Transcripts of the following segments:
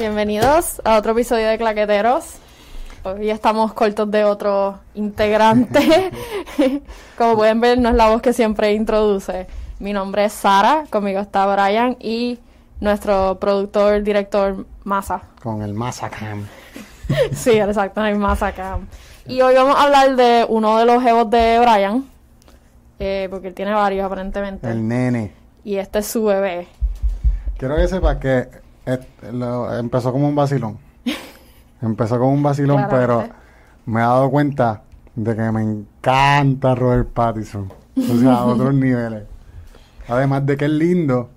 bienvenidos a otro episodio de Claqueteros. Hoy estamos cortos de otro integrante. Como pueden ver, no es la voz que siempre introduce. Mi nombre es Sara, conmigo está Brian y nuestro productor, director Masa. Con el Masacam. sí, exacto, el Masacam. Y hoy vamos a hablar de uno de los jevos de Brian, eh, porque él tiene varios aparentemente. El nene. Y este es su bebé. Quiero que sepa que lo- empezó como un vacilón. Empezó como un vacilón, pero me he dado cuenta de que me encanta Robert Pattinson. O sea, a otros niveles. Además de que es lindo,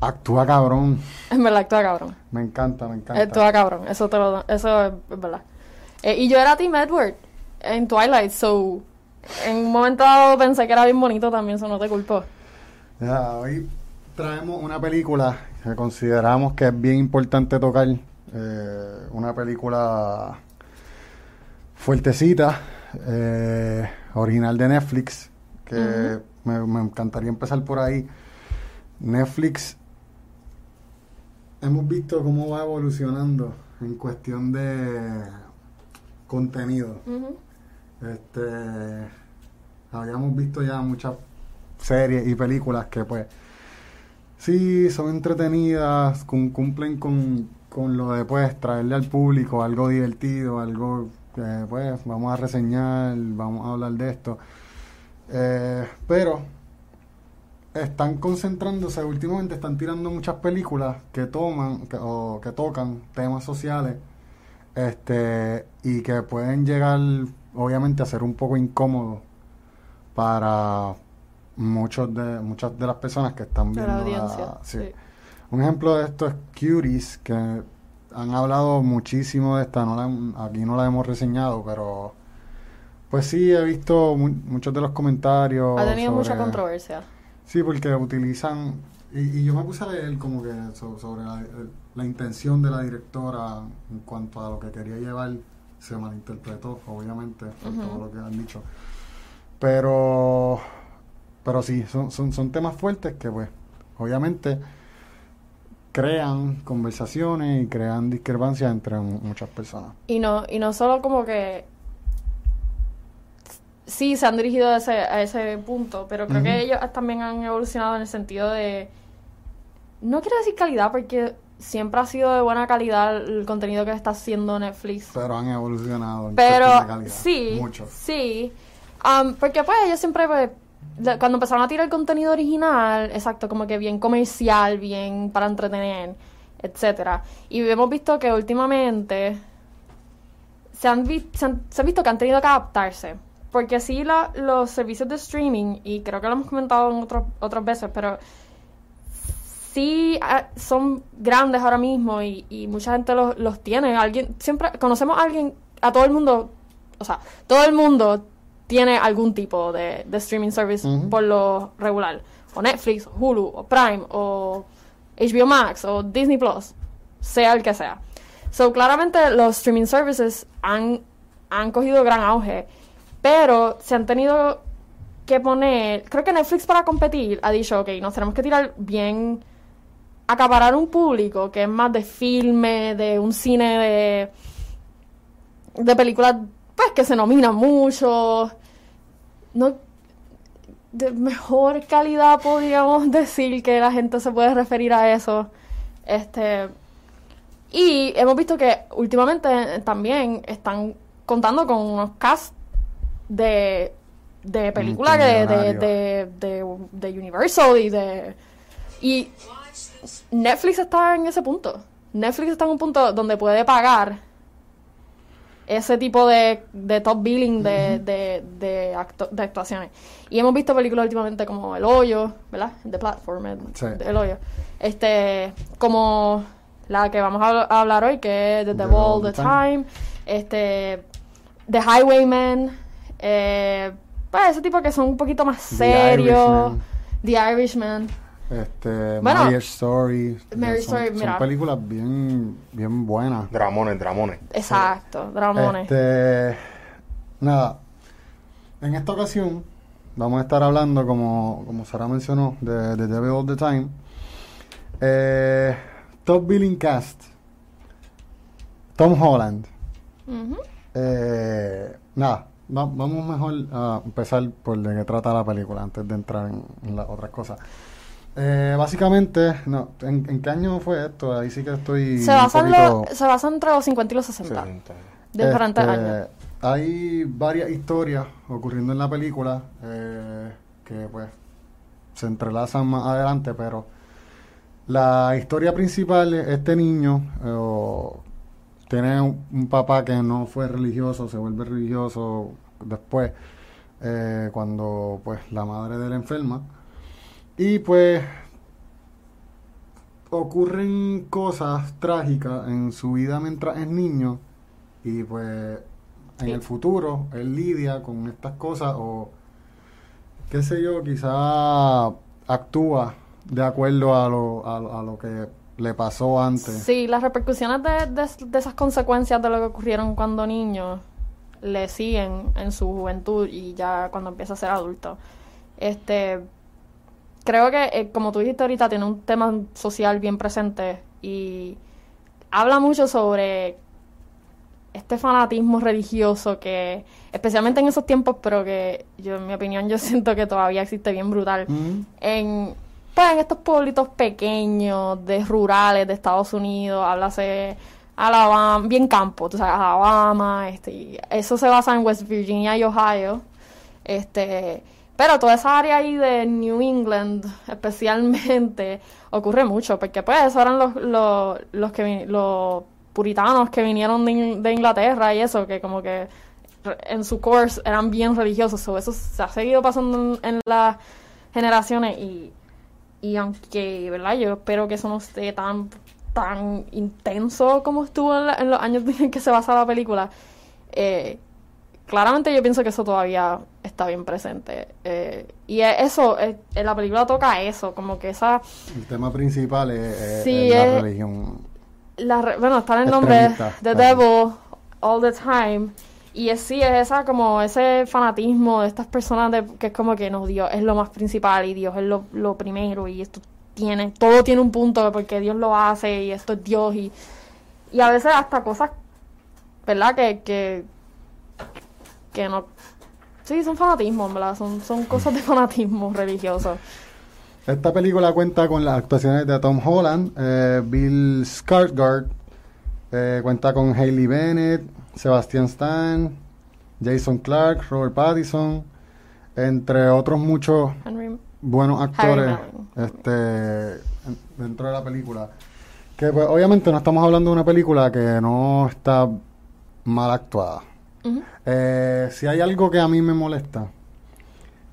actúa cabrón. En verdad, actúa cabrón. Me encanta, me encanta. Actúa cabrón. Eso, te lo, eso es, es verdad. Eh, y yo era Team Edward en Twilight, so en un momento dado pensé que era bien bonito también, eso no te culpo. Ya, hoy traemos una película consideramos que es bien importante tocar. eh, una película fuertecita, eh, original de Netflix, que me, me encantaría empezar por ahí. Netflix, hemos visto cómo va evolucionando en cuestión de contenido. Este, habíamos visto ya muchas series y películas que pues sí son entretenidas, cum- cumplen con, con lo de pues traerle al público algo divertido, algo que pues vamos a reseñar, vamos a hablar de esto. Eh, pero están concentrándose, últimamente están tirando muchas películas que toman que, o que tocan temas sociales este y que pueden llegar obviamente a ser un poco incómodo para muchos de muchas de las personas que están viendo la la- audiencia. sí. sí. un ejemplo de esto es Cuties que han hablado muchísimo de esta no la aquí no la hemos reseñado pero pues sí he visto mu- muchos de los comentarios Ha tenido mucha controversia. Sí, porque utilizan, y, y yo me puse a leer como que so- sobre la, intención de la directora en cuanto a lo que quería llevar, se malinterpretó, obviamente, por todo lo que han dicho. Pero, pero sí, son, son, son temas fuertes que pues, obviamente, crean conversaciones y crean discrepancias entre mu- muchas personas. Y no, y no solo como que sí se han dirigido a ese, a ese punto, pero creo que ellos también han evolucionado en el sentido de no quiero decir calidad porque siempre ha sido de buena calidad el contenido que está haciendo Netflix. Pero han evolucionado en Pero de calidad. sí, Mucho. sí. Um, porque pues ellos siempre, pues, cuando empezaron a tirar el contenido original, exacto, como que bien comercial, bien para entretener, etcétera. Y hemos visto que últimamente se han, vi- se han, visto que han tenido que adaptarse. Porque sí, los servicios de streaming, y creo que lo hemos comentado en otros otras veces, pero sí ah, son grandes ahora mismo y, y mucha gente los, los tiene. Alguien, siempre conocemos a alguien, a todo el mundo, o sea, todo el mundo tiene algún tipo de, de streaming service por lo regular. O Netflix, o Hulu, o Prime, o HBO Max, o Disney Plus, sea el que sea. So, claramente los streaming services han, han cogido gran auge, pero se han tenido que poner, creo que Netflix para competir ha dicho, ok, nos tenemos que tirar bien, acaparar un público que es más de filme, de un cine de, de películas, pues que se nominan mucho, no, de mejor calidad podríamos decir que la gente se puede referir a eso, este, y hemos visto que últimamente también están contando con unos cast de, de películas de, de, de, de Universal y de... Y Netflix está en ese punto. Netflix está en un punto donde puede pagar ese tipo de, de top billing de, de, de, acto- de actuaciones. Y hemos visto películas últimamente como El Hoyo, ¿verdad? The Platform, el, Sí. El Hoyo. Este, como la que vamos a, habl- a hablar hoy, que es The The Devil All the the Time. Este, The Highwayman. Eh, pues ese tipo que son un poquito más The serios. Irishman. The Irishman. Este, Bueno, Marriage Story. Marriage son, Story, mira. Son películas bien, bien buenas. Dramones, dramones. Exacto, Dramones. Este, nada. En esta ocasión vamos a estar hablando, como, como Sara mencionó, de The Devil All the Time. Eh, Top Billing Cast Tom Holland. Eh, nada, va- vamos mejor a empezar por de qué trata la película antes de entrar en, en las otras cosas. Eh, básicamente, no, ¿en, en qué año fue esto? Ahí sí que estoy Se un basa, en poquito- lo- se basa entre los 50 y los 60. 60. Diferentes Este, años. Hay varias historias ocurriendo en la película eh, que pues se entrelazan más adelante, pero la historia principal es este niño eh, tiene un, un papá que no fue religioso, se vuelve religioso después eh, cuando pues la madre de él enferma y pues ocurren cosas trágicas en su vida mientras es niño y pues en Sí. el futuro él lidia con estas cosas o qué sé yo, quizá actúa de acuerdo a lo, a, lo- a lo que le pasó antes. Sí, las repercusiones de, de- de esas consecuencias de lo que ocurrieron cuando niño le siguen en su juventud y ya cuando empieza a ser adulto. Este, creo que, eh, como tú dijiste ahorita, tiene un tema social bien presente y habla mucho sobre este fanatismo religioso que, especialmente en esos tiempos, pero que yo, en mi opinión, yo siento que todavía existe bien brutal Ujú. en, pues, en estos pueblitos pequeños, de rurales de Estados Unidos, háblase Alabama, bien campo, tú sabes, Alabama, este, y eso se basa en West Virginia y Ohio, este, pero toda esa área ahí de New England, especialmente, ocurre mucho, porque pues esos eran los, los, los que los puritanos que vinieron de, de Inglaterra y eso, que como que en su course eran bien religiosos, so, eso se ha seguido pasando en, en las generaciones y, y aunque, ¿verdad? Yo espero que eso no esté tan tan intenso como estuvo en, la- en los años en que se basa la película. eh, claramente yo pienso que eso todavía está bien presente. eh, y eso, eh, en la película toca eso, como que esa... El tema principal es, es- Sí, es la es- religión. La, re- bueno, está en el nombre The. Devil All the Time. Y es, sí, es esa como ese fanatismo de estas personas de, que es como que no, Dios es lo más principal y Dios es lo, lo primero y esto tiene, todo tiene un punto porque Dios lo hace y esto es Dios y, y a veces hasta cosas, ¿verdad? Que, que, que no, sí, son fanatismos, ¿verdad? Son, son cosas de fanatismo religioso. Esta película cuenta con las actuaciones de Tom Holland, eh, Bill Skarsgård, eh, cuenta con Hailey Bennett, Sebastian Stan, Jason Clark, Robert Pattinson, entre otros muchos Henry, buenos actores este, en- dentro de la película. Que pues obviamente no estamos hablando de una película que no está mal actuada. Eh, si hay algo que a mí me molesta,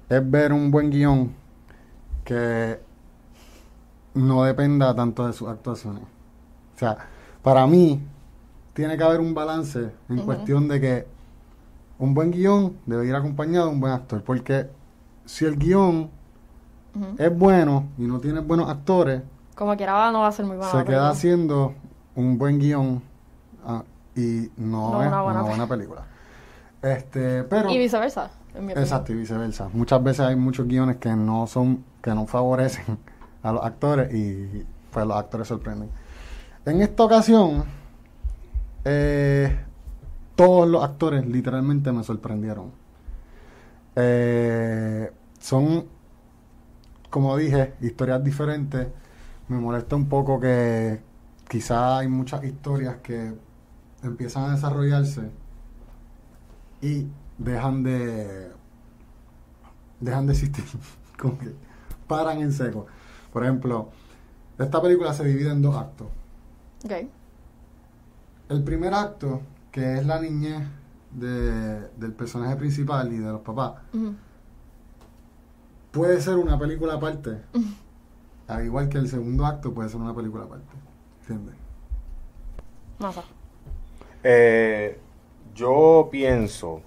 es ver un buen guion que no dependa tanto de sus actuaciones. O sea, para mí tiene que haber un balance en cuestión de que un buen guion debe ir acompañado de un buen actor. Porque si el guion es bueno y no tiene buenos actores, Como quiera no va a ser muy buena se queda película. haciendo un buen guion ah, y no, No es una buena, película. Este, pero Y viceversa, exacto y viceversa. Muchas veces hay muchos guiones que no son que no favorecen a los actores y pues los actores sorprenden. En esta ocasión eh, todos los actores literalmente me sorprendieron. Eh, son como dije, historias diferentes. Me molesta un poco que quizá hay muchas historias que empiezan a desarrollarse y dejan de dejan de existir. como que paran en seco. Por ejemplo, esta película se divide en dos actos. Ok. El primer acto, que es la niñez de- del personaje principal y de los papás, puede ser una película aparte. Al igual que el segundo acto puede ser una película aparte. ¿Entiendes? Eh, yo pienso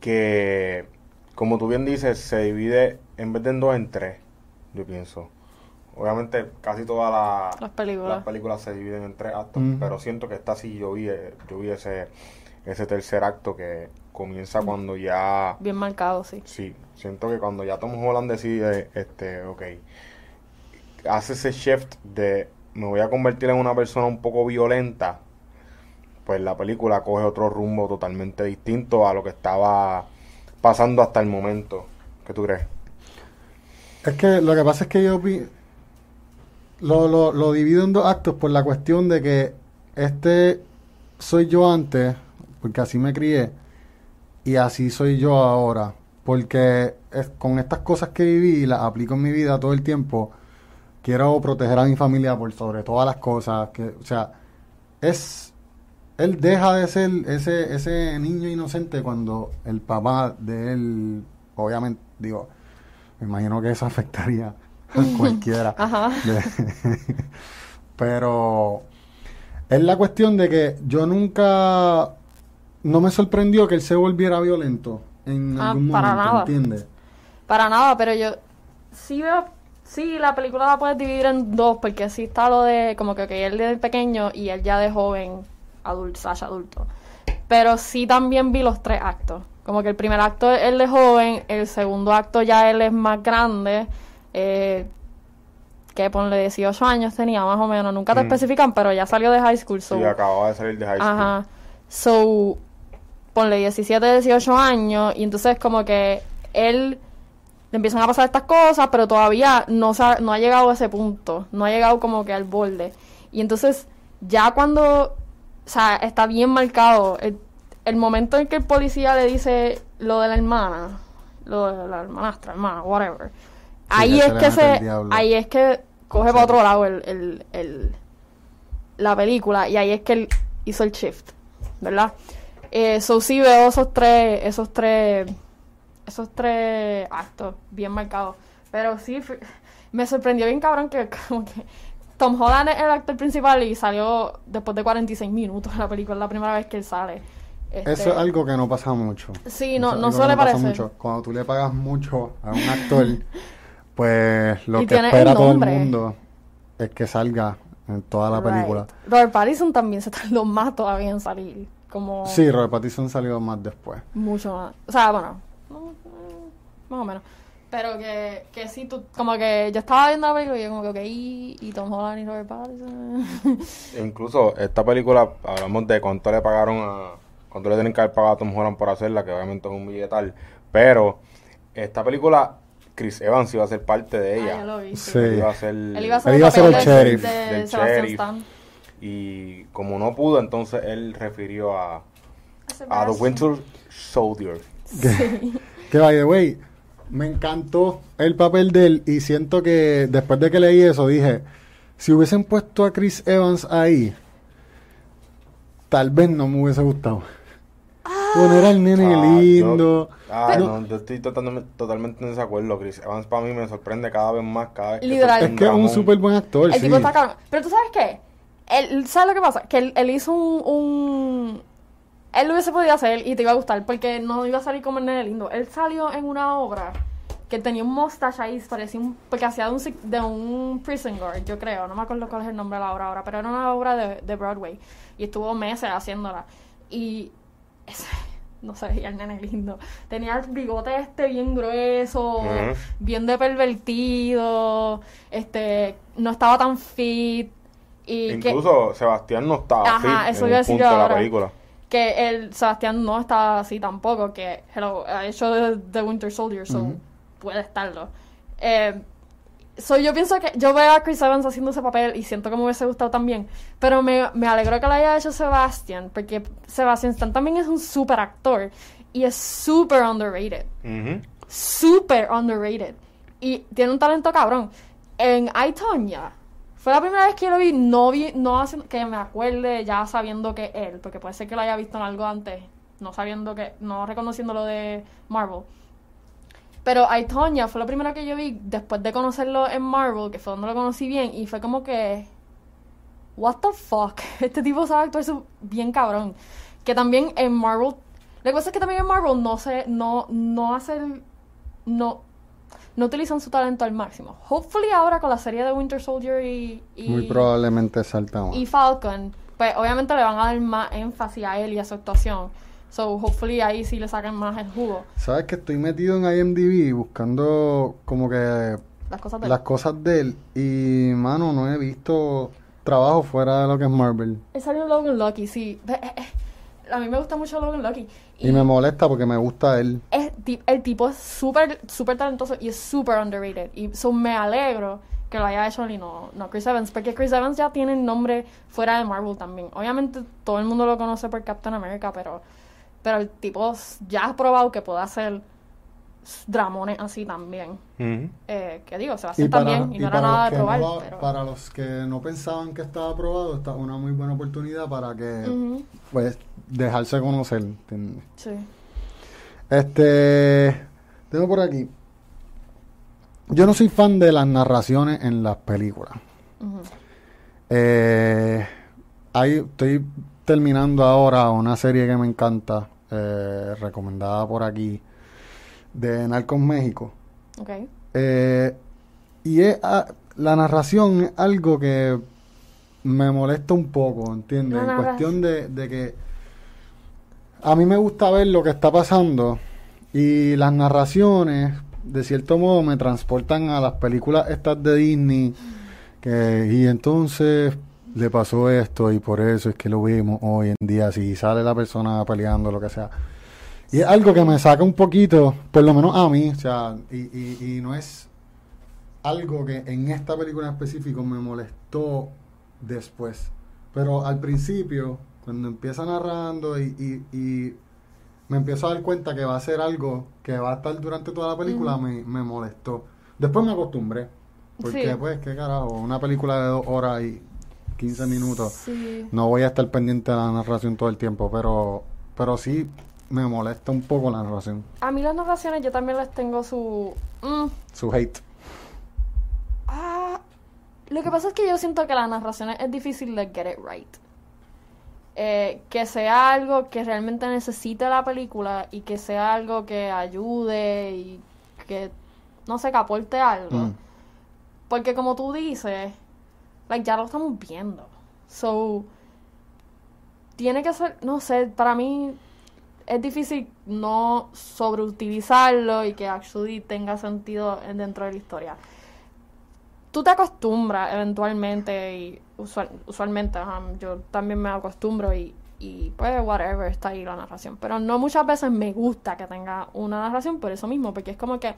que, como tú bien dices, se divide en vez de en dos, en tres. Yo pienso. Obviamente, casi todas la- Las películas. las películas se dividen en tres actos, Mm. pero siento que esta sí yo vi, eh, yo vi ese, ese tercer acto que comienza cuando ya. Bien marcado, sí. Sí, siento que cuando ya Tom Holland decide, este, ok, hace ese shift de me voy a convertir en una persona un poco violenta, pues la película coge otro rumbo totalmente distinto a lo que estaba pasando hasta el momento. ¿Qué tú crees? Es que lo que pasa es que yo vi, lo, lo, lo divido en dos actos por la cuestión de que este soy yo antes, porque así me crié, y así soy yo ahora. Porque con estas cosas que viví y las aplico en mi vida todo el tiempo, quiero proteger a mi familia por sobre todas las cosas. Que, o sea, es. Él deja de ser ese, ese niño inocente cuando el papá de él, obviamente, digo, me imagino que eso afectaría a cualquiera. Ajá. Pero es la cuestión de que yo nunca no me sorprendió que él se volviera violento en Ah, algún para momento, nada. ¿entiendes? Para nada, pero yo sí veo, sí, la película la puedes dividir en dos, porque sí está lo de, como que, que él de pequeño y él ya de joven, adulto, Sasha adulto. Pero sí también vi los tres actos. Como que el primer acto es él de joven, el segundo acto ya él es más grande, eh, que ponle 18 años tenía más o menos, nunca te Mm. especifican, pero ya salió de high school. so- Sí, acababa de salir de high school. Ajá. So, ponle 17, 18 años, y entonces como que él le empiezan a pasar estas cosas, pero todavía no, se ha, no ha llegado a ese punto, no ha llegado como que al borde. Y entonces, ya cuando, o sea, está bien marcado, el, el momento en que el policía le dice lo de la hermana, lo de la hermanastra, hermana, whatever, ahí que es que se, ahí es que coge para otro lado el, el, el, la película y ahí es que él hizo el shift, ¿verdad? Eh, so sí veo esos tres, esos tres, esos tres actos bien marcados. Pero sí, me sorprendió bien cabrón que como que Tom Holland es el actor principal y salió después de 46 minutos la película, es la primera vez que él sale. Este, Eso es algo que no pasa mucho. Sí, no, no suele pasa parecer. mucho. Cuando tú le pagas mucho a un actor, pues lo Y que el espera todo el mundo es que salga en toda la Right. película. Robert Pattinson también se tardó más todavía en salir. Como Sí, Robert Pattinson salió más después. mucho más. O sea, bueno, no, más o menos. Pero que, que sí, tú, como que yo estaba viendo la película y yo como que, ok, y, y Tom Holland y Robert Pattinson. Incluso esta película, hablamos de cuánto le pagaron a. cuánto le tienen que haber pagado a Tom Holland por hacerla, que obviamente es un billetal. Pero esta película, Chris Evans iba a ser parte de Ah, ella. ya lo vi, sí. Sí. Él iba a ser. Él iba a ser Él el iba a ser papel el de- sheriff. de, Del Sebastian sheriff. Stan. Y como no pudo, entonces él refirió a, a The Winter Soldier. Que, que, by the way, me encantó el papel de él y siento que después de que leí eso dije, si hubiesen puesto a Chris Evans ahí, tal vez no me hubiese gustado. Poner al nene Ah, lindo. yo- ah, No. no, yo estoy totalmente, totalmente en desacuerdo. Chris Evans para mí me sorprende cada vez más. Cada vez que Literal. suelta Es que es un súper buen actor, El sí. tipo está cabrón. Pero tú sabes qué? Él, ¿Sabes lo que pasa? Que él, él hizo un, un- Él lo hubiese podido hacer y te iba a gustar porque no iba a salir como el nene lindo. Él salió en una obra que tenía un mustache ahí, parecía un... Porque hacía de un, de un prison guard, yo creo. No me acuerdo cuál es el nombre de la obra ahora, pero era una obra de, de Broadway. Y estuvo meses haciéndola. Y... Ese, no sé, y el nene lindo. Tenía el bigote este bien grueso, bien de pervertido, este, no estaba tan fit. Y que, Incluso Sebastián no estaba Ajá, fit eso en iba a decir punto de la ahora. película. Que el Sebastián no estaba así tampoco, que hello, ha hecho de Winter Soldier, so puede estarlo. Eh, so yo pienso que yo veo a Chris Evans haciendo ese papel y siento que me hubiese gustado también, pero me, me alegró que lo haya hecho Sebastian, porque Sebastian Stan también es un super actor y es super underrated Ujú. super underrated. Y tiene un talento cabrón. En I, Tonya, fue la primera vez que yo lo vi, no vi, no haciendo, que me acuerde ya sabiendo que él, porque puede ser que lo haya visto en algo antes, no sabiendo que, no reconociendo lo de Marvel. Pero I, Tonya fue lo primero que yo vi después de conocerlo en Marvel, que fue donde lo conocí bien, y fue como que, what the fuck, este tipo sabe actuar bien cabrón. Que también en Marvel, la cosa es que también en Marvel no se, no, no hacen, no, no utilizan su talento al máximo. Hopefully ahora con la serie de Winter Soldier y, y, Muy probablemente salta más. y Falcon, pues obviamente le van a dar más énfasis a él y a su actuación. So hopefully ahí sí le sacan más el jugo. Sabes que estoy metido en IMDb buscando como que Las cosas de las cosas de él y mano no he visto trabajo fuera de lo que es Marvel. Él salió Logan Lucky, sí. Eh, eh, A mí me gusta mucho Logan Lucky. Y me molesta porque me gusta él. El tipo es súper súper talentoso y es súper underrated. Y so me alegro que lo haya hecho y no, no Chris Evans. Porque Chris Evans ya tiene el nombre fuera de Marvel también. Obviamente todo el mundo lo conoce por Captain America, pero, pero el tipo ya ha probado que puede hacer dramones así también. Eh, que digo, se va a hacer también y no era para nada los de que probar. no lo- pero... para los que no pensaban que estaba aprobado, esta es una muy buena oportunidad para que, Ujú, pues, dejarse conocer. ¿entiendes? sí. Este, tengo por aquí. Yo no soy fan de las narraciones en las películas. Eh, ahí estoy terminando ahora una serie que me encanta, eh, recomendada por aquí, de Narcos México. Ok. Eh, y es, ah, la narración es algo que me molesta un poco, ¿entiendes? En cuestión de, de que a mí me gusta ver lo que está pasando y las narraciones, de cierto modo, me transportan a las películas estas de Disney. Y entonces le pasó esto y por eso es que lo vimos hoy en día, si sale la persona peleando, lo que sea. Y es algo que me saca un poquito, por lo menos a mí, o sea, y, y, y no es algo que en esta película en específico me molestó después. Pero al principio, cuando empieza narrando y, y, y me empiezo a dar cuenta que va a ser algo que va a estar durante toda la película, me, me molestó. Después me acostumbré. Porque, Sí. pues, qué carajo, una película de dos horas y 15 minutos. Sí. No voy a estar pendiente de la narración todo el tiempo, pero, pero sí me molesta un poco la narración. A mí las narraciones yo también les tengo su... mm, Su hate. Ah, lo que pasa es que yo siento que las narraciones es difícil de get it right. Eh, que sea algo que realmente necesite la película y que sea algo que ayude y que, no sé, que aporte algo. Mm. Porque como tú dices, like, ya lo estamos viendo. So, tiene que ser, no sé, para mí es difícil no sobreutilizarlo y que actually tenga sentido en- dentro de la historia. Tú te acostumbras eventualmente y usual- usualmente, yo también me acostumbro y, y pues whatever, está ahí la narración. Pero no muchas veces me gusta que tenga una narración por eso mismo, porque es como que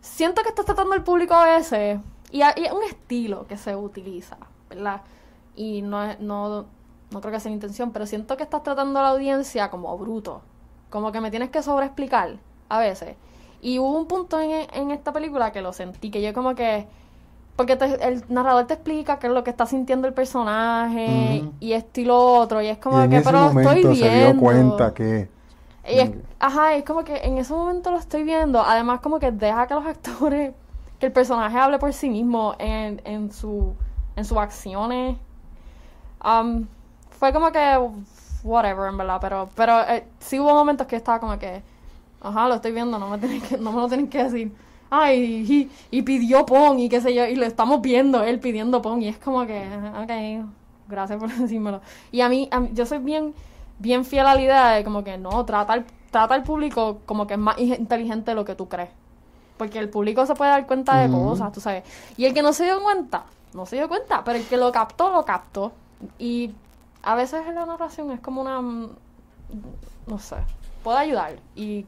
siento que estás tratando al público a veces y, es un estilo que se utiliza, ¿verdad? Y no, no, no creo que sea la intención, pero siento que estás tratando a la audiencia como bruto, como que me tienes que sobreexplicar a veces. Y hubo un punto en, en esta película que lo sentí, que yo como que... Porque te- el narrador te explica qué es lo que está sintiendo el personaje y esto y lo otro, y es como y en que, ese pero lo momento estoy se dio viendo. cuenta que... Y es- Mm. ajá, es como que en ese momento lo estoy viendo. Además, como que deja que los actores, que el personaje hable por sí mismo en, en su en sus acciones. Um, fue como que whatever, en verdad, pero pero eh, sí hubo momentos que estaba como que ajá, lo estoy viendo, no me tienen que no me lo tienen que decir. Ay, y, y pidió pon y qué sé yo, y lo estamos viendo él pidiendo pon y es como que ok, gracias por decírmelo. Y a mí, a mí- yo soy bien bien fiel a la idea de como que no, trata al, trata al público como que es más inteligente de lo que tú crees. Porque el público se puede dar cuenta de cosas, tú sabes. Y el que no se dio cuenta, no se dio cuenta. Pero el que lo captó, lo captó. Y a veces en la narración es como una... mm, No sé, puede ayudar. Y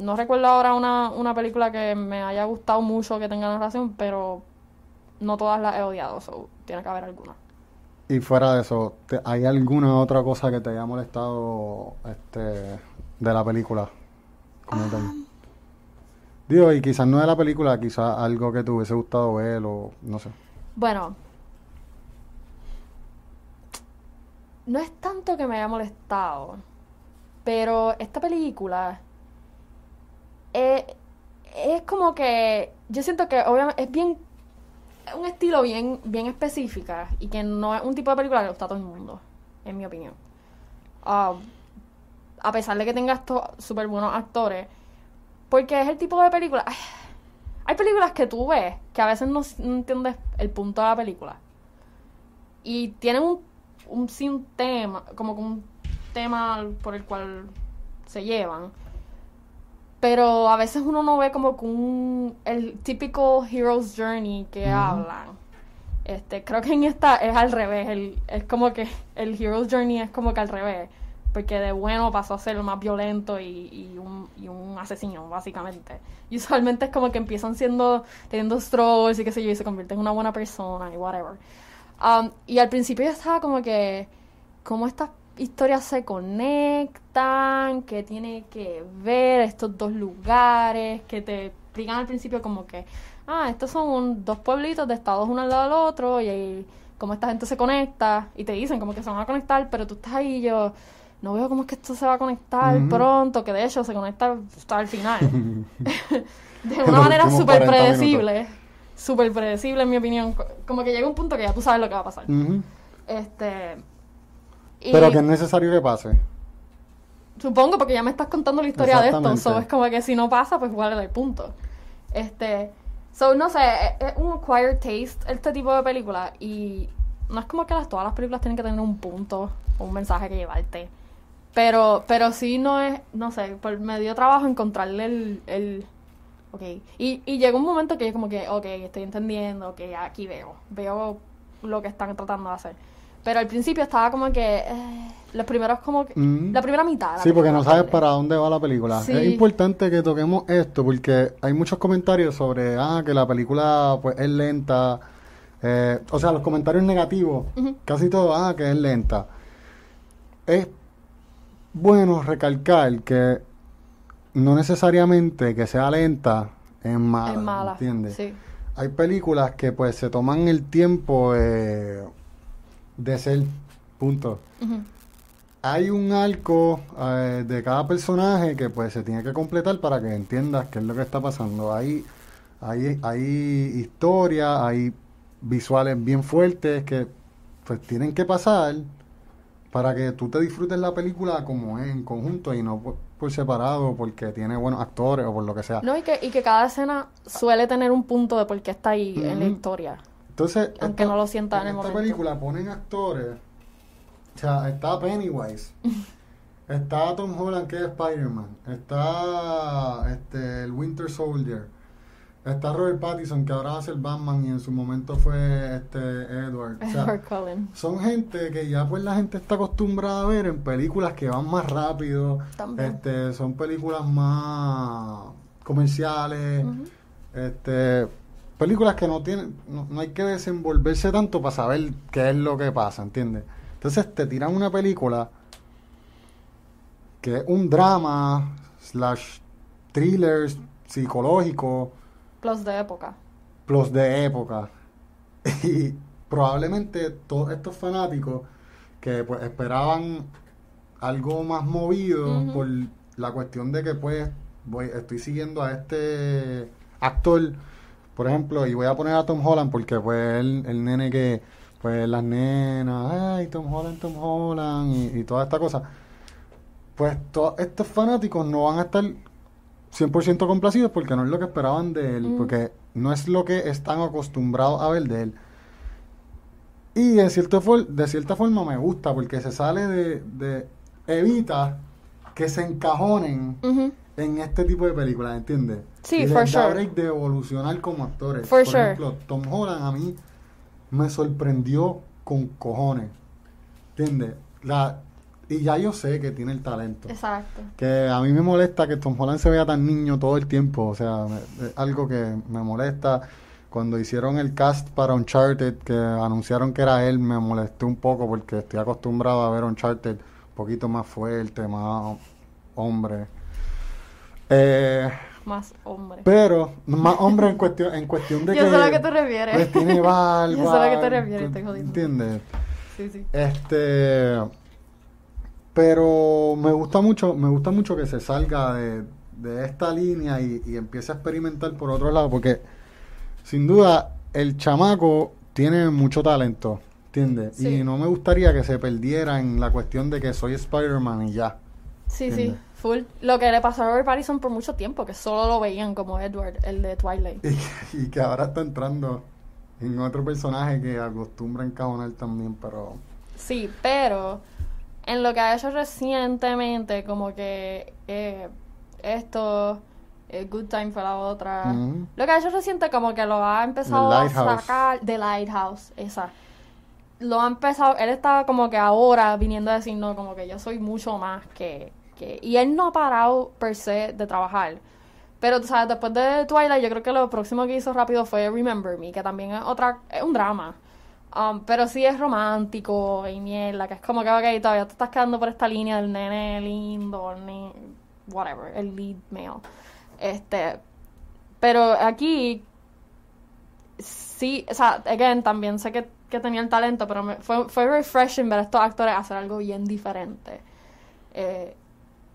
no recuerdo ahora una, una película que me haya gustado mucho que tenga narración, pero no todas las he odiado, so tiene que haber alguna. Y fuera de eso, ¿te- ¿hay alguna otra cosa que te haya molestado este, de la película? Ah. Digo, y quizás no de la película, quizás algo que te hubiese gustado ver o no sé. Bueno, no es tanto que me haya molestado, pero esta película eh, es como que yo siento que obviamente es bien es un estilo bien bien específica y que no es un tipo de película que gusta todo el mundo, en mi opinión. Ah, a pesar de que tenga estos súper buenos actores, porque es el tipo de película. ay, hay películas que tú ves que a veces no, entiendes el punto de la película. Y tienen un, un sin tema, como un tema por el cual se llevan. Pero a veces uno no ve como que un, el típico Hero's Journey que Ujú. hablan. Este, creo que en esta es al revés, el, es como que el Hero's Journey es como que al revés, porque de bueno pasó a ser más violento y, y, un, y un asesino, básicamente. Y usualmente es como que empiezan siendo, teniendo struggles y qué sé yo, y se convierten en una buena persona y whatever. Um, y al principio yo estaba como que, ¿cómo estas historias se conectan? ¿Qué tiene que ver estos dos lugares? Que te explican al principio como que, ah, estos son un- dos pueblitos de estados uno al lado del otro y, ahí cómo esta gente se conecta y te dicen como que se van a conectar, pero tú estás ahí y yo no veo cómo es que esto se va a conectar pronto, que de hecho se conecta hasta el final. de una manera súper 40 predecible. Súper predecible, en mi opinión. Co- Como que llega un punto que ya tú sabes lo que va a pasar. Este. Y Pero que es necesario que pase. Supongo, porque ya me estás contando la historia de esto. So es como que si no pasa, pues igual el punto. Este. So, no sé, es, es un acquired taste este tipo de película. Y no es como que las, todas las películas tienen que tener un punto o un mensaje que llevarte. Pero, pero sí no es, no sé, por, me dio trabajo encontrarle el, el ok. Y, y llegó un momento que yo como que, ok, estoy entendiendo, que aquí veo, veo lo que están tratando de hacer. Pero al principio estaba como que, eh, los primeros como que, Mm. la primera mitad. la Sí, porque no sabes para dónde va la película. Sí. Es importante que toquemos esto porque hay muchos comentarios sobre, ah, que la película pues es lenta. Eh, o sea, los comentarios negativos, casi todo, ah, que es lenta. Es bueno recalcar que no necesariamente que sea lenta es mala, Es mala. ¿entiendes? Sí. Hay películas que pues se toman el tiempo eh, de ser, punto. Hay un arco eh, de cada personaje que pues se tiene que completar para que entiendas qué es lo que está pasando. Hay, hay, hay historias, hay visuales bien fuertes que pues tienen que pasar para que tú te disfrutes la película como es en conjunto y no por, por separado porque tiene buenos actores o por lo que sea. No, y que, y que cada escena suele tener un punto de por qué está ahí en la historia. Entonces, Aunque no lo sienta en el esta momento. película ponen actores. O sea, está Pennywise. está Tom Holland, que es Spider-Man. Está este, el Winter Soldier. Está Robert Pattinson, que ahora a ser Batman y en su momento fue este Edward. O sea, Edward Cullen. son gente que ya pues la gente está acostumbrada a ver en películas que van más rápido. También. Este, son películas más comerciales. Este, películas que no tienen, no, no hay que desenvolverse tanto para saber qué es lo que pasa, ¿entiendes? Entonces te tiran una película que es un drama slash thriller psicológico Plus de época. plus de época y probablemente todos estos fanáticos que pues esperaban algo más movido por la cuestión de que pues voy, estoy siguiendo a este actor por ejemplo y voy a poner a Tom Holland porque pues el, el nene que pues las nenas ay Tom Holland Tom Holland y, y toda esta cosa pues todos estos fanáticos no van a estar 100% complacidos porque no es lo que esperaban de él, Mm. porque no es lo que están acostumbrados a ver de él. Y de, cierto for- de cierta forma me gusta porque se sale de, de- evita que se encajonen en este tipo de películas, ¿entiendes? Sí, les for da sure. break de evolucionar como actores. For Por sure. ejemplo, Tom Holland a mí me sorprendió con cojones, ¿entiendes? La, y ya yo sé que tiene el talento. Exacto. Que a mí me molesta que Tom Holland se vea tan niño todo el tiempo. O sea, me- es algo que me molesta. Cuando hicieron el cast para Uncharted, que anunciaron que era él, me molesté un poco porque estoy acostumbrado a ver Uncharted un poquito más fuerte, más hombre. Eh, Más hombre. pero, más hombre en cuestión, en cuestión de Yo que... sé a lo que te refieres. pues, tiene barba. Yo sé a lo que te refieres, estoy jodiendo. ¿Entiendes? Sí, sí. Este, pero me gusta mucho, me gusta mucho que se salga de, de esta línea y, y empiece a experimentar por otro lado, porque sin duda el chamaco tiene mucho talento, ¿entiendes? Sí. Y no me gustaría que se perdiera en la cuestión de que soy Spider-Man y ya. Sí, sí. Full. Lo que le pasó a Robert Pattinson por mucho tiempo, que solo lo veían como Edward, el de Twilight. Y, y que ahora está entrando en otro personaje que acostumbra encajonar también, pero... Sí, pero en lo que ha hecho recientemente, como que eh, esto, eh, Good Time fue la otra. Ujú. Lo que ha hecho reciente como que lo ha empezado a sacar The Lighthouse, esa. Lo ha empezado, él está como que ahora viniendo a decir, no, como que yo soy mucho más que, Y él no ha parado per se de trabajar. Pero, tú sabes, después de Twilight, yo creo que lo próximo que hizo rápido fue Remember Me, que también es otra, es un drama. Um, pero sí es romántico y mierda, que es como que, ok, todavía te estás quedando por esta línea del nene lindo, el ne- whatever, el lead male. Este, pero aquí, sí, o sea, again, también sé que, que tenía el talento, pero me- fue, fue refreshing ver a estos actores hacer algo bien diferente. Eh,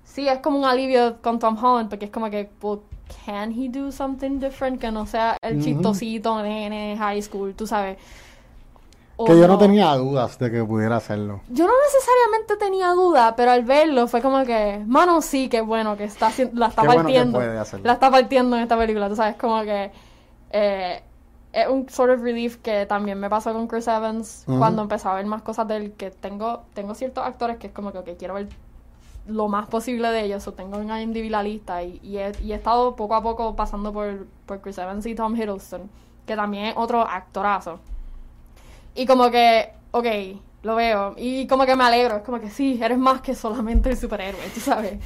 sí, es como un alivio con Tom Holland, porque es como que, well, can he do something different que no sea el chistosito nene high school, tú sabes? O Que yo no tenía dudas de que pudiera hacerlo. Yo no necesariamente tenía duda, pero al verlo fue como que, mano, sí, qué bueno que está haciendo, la está Qué bueno que partiendo. puede. La está partiendo en esta película, tú sabes, como que eh, es un sort of relief que también me pasó con Chris Evans cuando empecé a ver más cosas de él, que tengo, tengo ciertos actores que es como que quiero ver lo más posible de ellos, o tengo en IMDb la lista y, he estado poco a poco pasando por, por Chris Evans y Tom Hiddleston, que también es otro actorazo. Y como que, ok, lo veo. Y como que me alegro. Es como que sí, eres más que solamente el superhéroe, tú sabes.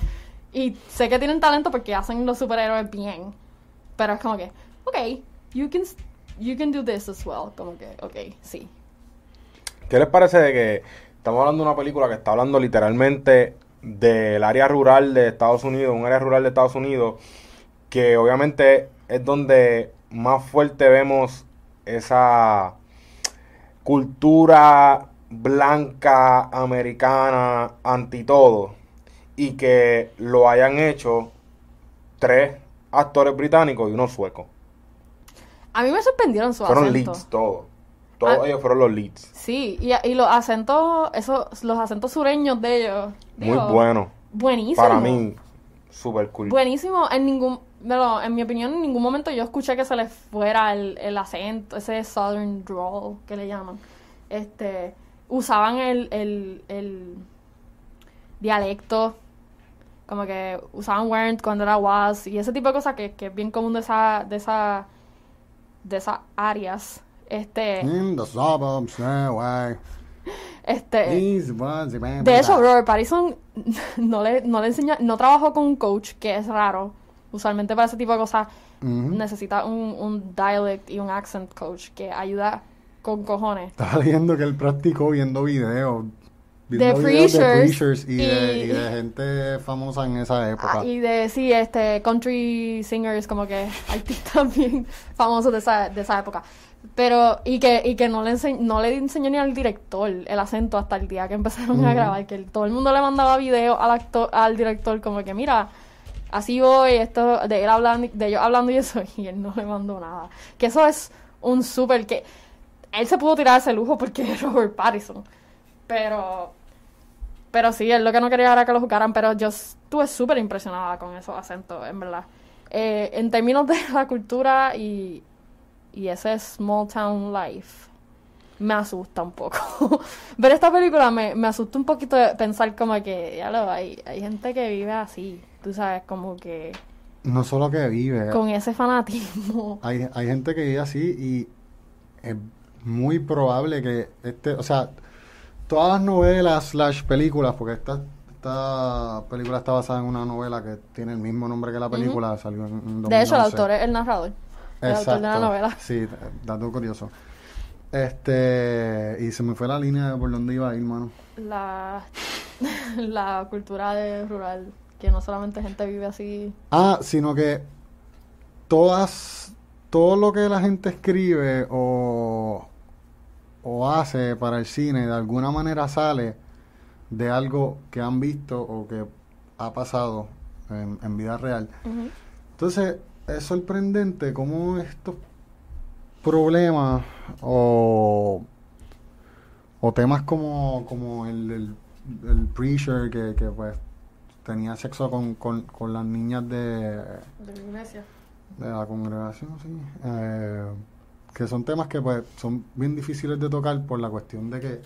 Y sé que tienen talento porque hacen los superhéroes bien. Pero es como que, ok, you can, you can do this as well. Como que, ok, sí. ¿Qué les parece de que estamos hablando de una película que está hablando literalmente del área rural de Estados Unidos, un área rural de Estados Unidos, que obviamente es donde más fuerte vemos esa cultura blanca, americana, anti todo, y que lo hayan hecho tres actores británicos y uno sueco. A mí me sorprendieron su Fueron acento. leads todos. Todos Ah. ellos fueron los leads. Sí, y, y los acentos, esos, los acentos sureños de ellos. Muy digo, bueno. Buenísimo. Para mí, super cool. Buenísimo, en ningún, bueno, en mi opinión, en ningún momento yo escuché que se les fuera el, el acento, ese southern drawl que le llaman. Este, usaban el, el, el dialecto, como que usaban weren't cuando era was, y ese tipo de cosas que, que es bien común de esa, de esa, de esas áreas. Este, In the suburbs, yeah, way. este, De hecho. Robert Pattinson no le, no le enseña, no trabajó con un coach, que es raro. Usualmente para ese tipo de cosas Ujú. necesita un, un dialect y un accent coach que ayuda con cojones. Estaba leyendo que él practicó viendo videos. De videos Preachers y, de, y- y de gente famosa en esa época. Ah, y de, sí, este, country singers, como que artistas bien famosos de esa, de esa época. Pero, y que, y que no le ense- no le enseñó ni al director el acento hasta el día que empezaron a grabar, que el- todo el mundo le mandaba video al actor, al director, como que mira, así voy, esto, de él hablando, de ellos hablando y eso, y él no le mandó nada. Que eso es un súper que él se pudo tirar ese lujo porque es Robert Pattinson. Pero, pero sí, él lo que no quería era que lo jugaran, pero yo estuve súper impresionada con esos acentos, en verdad. Eh, en términos de la cultura y, y ese small town life, me asusta un poco. Ver esta película me, me asusta un poquito de pensar como que, ya lo, hay, hay gente que vive así, tú sabes, como que No solo que vive. con ese fanatismo. Hay, hay gente que vive así y es muy probable que este, o sea, todas las novelas slash películas, porque esta, esta película está basada en una novela que tiene el mismo nombre que la película, salió en, en De hecho, el 2011. autor es el narrador. El autor de la Exacto. novela. Sí, dato curioso. Este, y se me fue la línea de por dónde iba a ir, mano. La, la cultura de rural, que no solamente gente vive así. Ah, sino que todas, todo lo que la gente escribe o, o hace para el cine de alguna manera sale de algo que han visto o que ha pasado en, en vida real. Entonces, es sorprendente cómo estos problemas o, o temas como, como el, el, el preacher que, que pues tenía sexo con, con, con las niñas de, De la iglesia. de la congregación, sí, eh, que son temas que pues son bien difíciles de tocar por la cuestión de que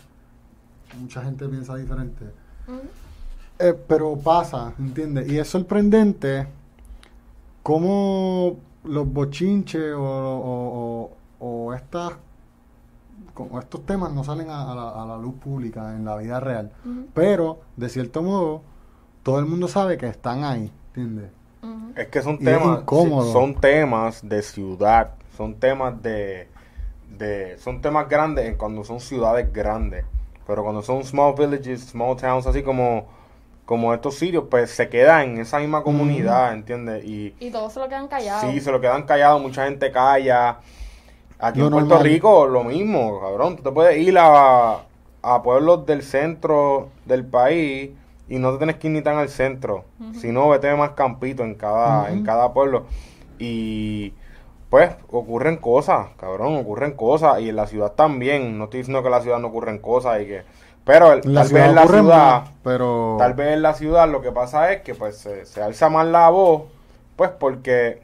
mucha gente piensa diferente. Eh, pero pasa, ¿entiendes? Y es sorprendente cómo los bochinches o, o, o, o estas como estos temas no salen a, a la, a la luz pública en la vida real. Pero, de cierto modo, todo el mundo sabe que están ahí, ¿entiendes? Es que son Y temas, son temas de ciudad, son temas de, de, son temas grandes en cuando son ciudades grandes, pero cuando son small villages, small towns, así como, como estos sitios, pues se quedan en esa misma comunidad, ¿entiendes? Y Y todos se lo quedan callados. sí, se lo quedan callados, mucha gente calla. Aquí en Puerto normal. Rico, lo mismo, cabrón. Tú te puedes ir a, a pueblos del centro del país y no te tienes que ir ni tan al centro. Si no, vete más campito en cada, en cada pueblo. Y pues ocurren cosas, cabrón, ocurren cosas. Y en la ciudad también. No estoy diciendo que en la ciudad no ocurren cosas y que. Pero el- En la tal vez en la ciudad. más, pero... Tal vez en la ciudad lo que pasa es que pues se, se alza más la voz, pues porque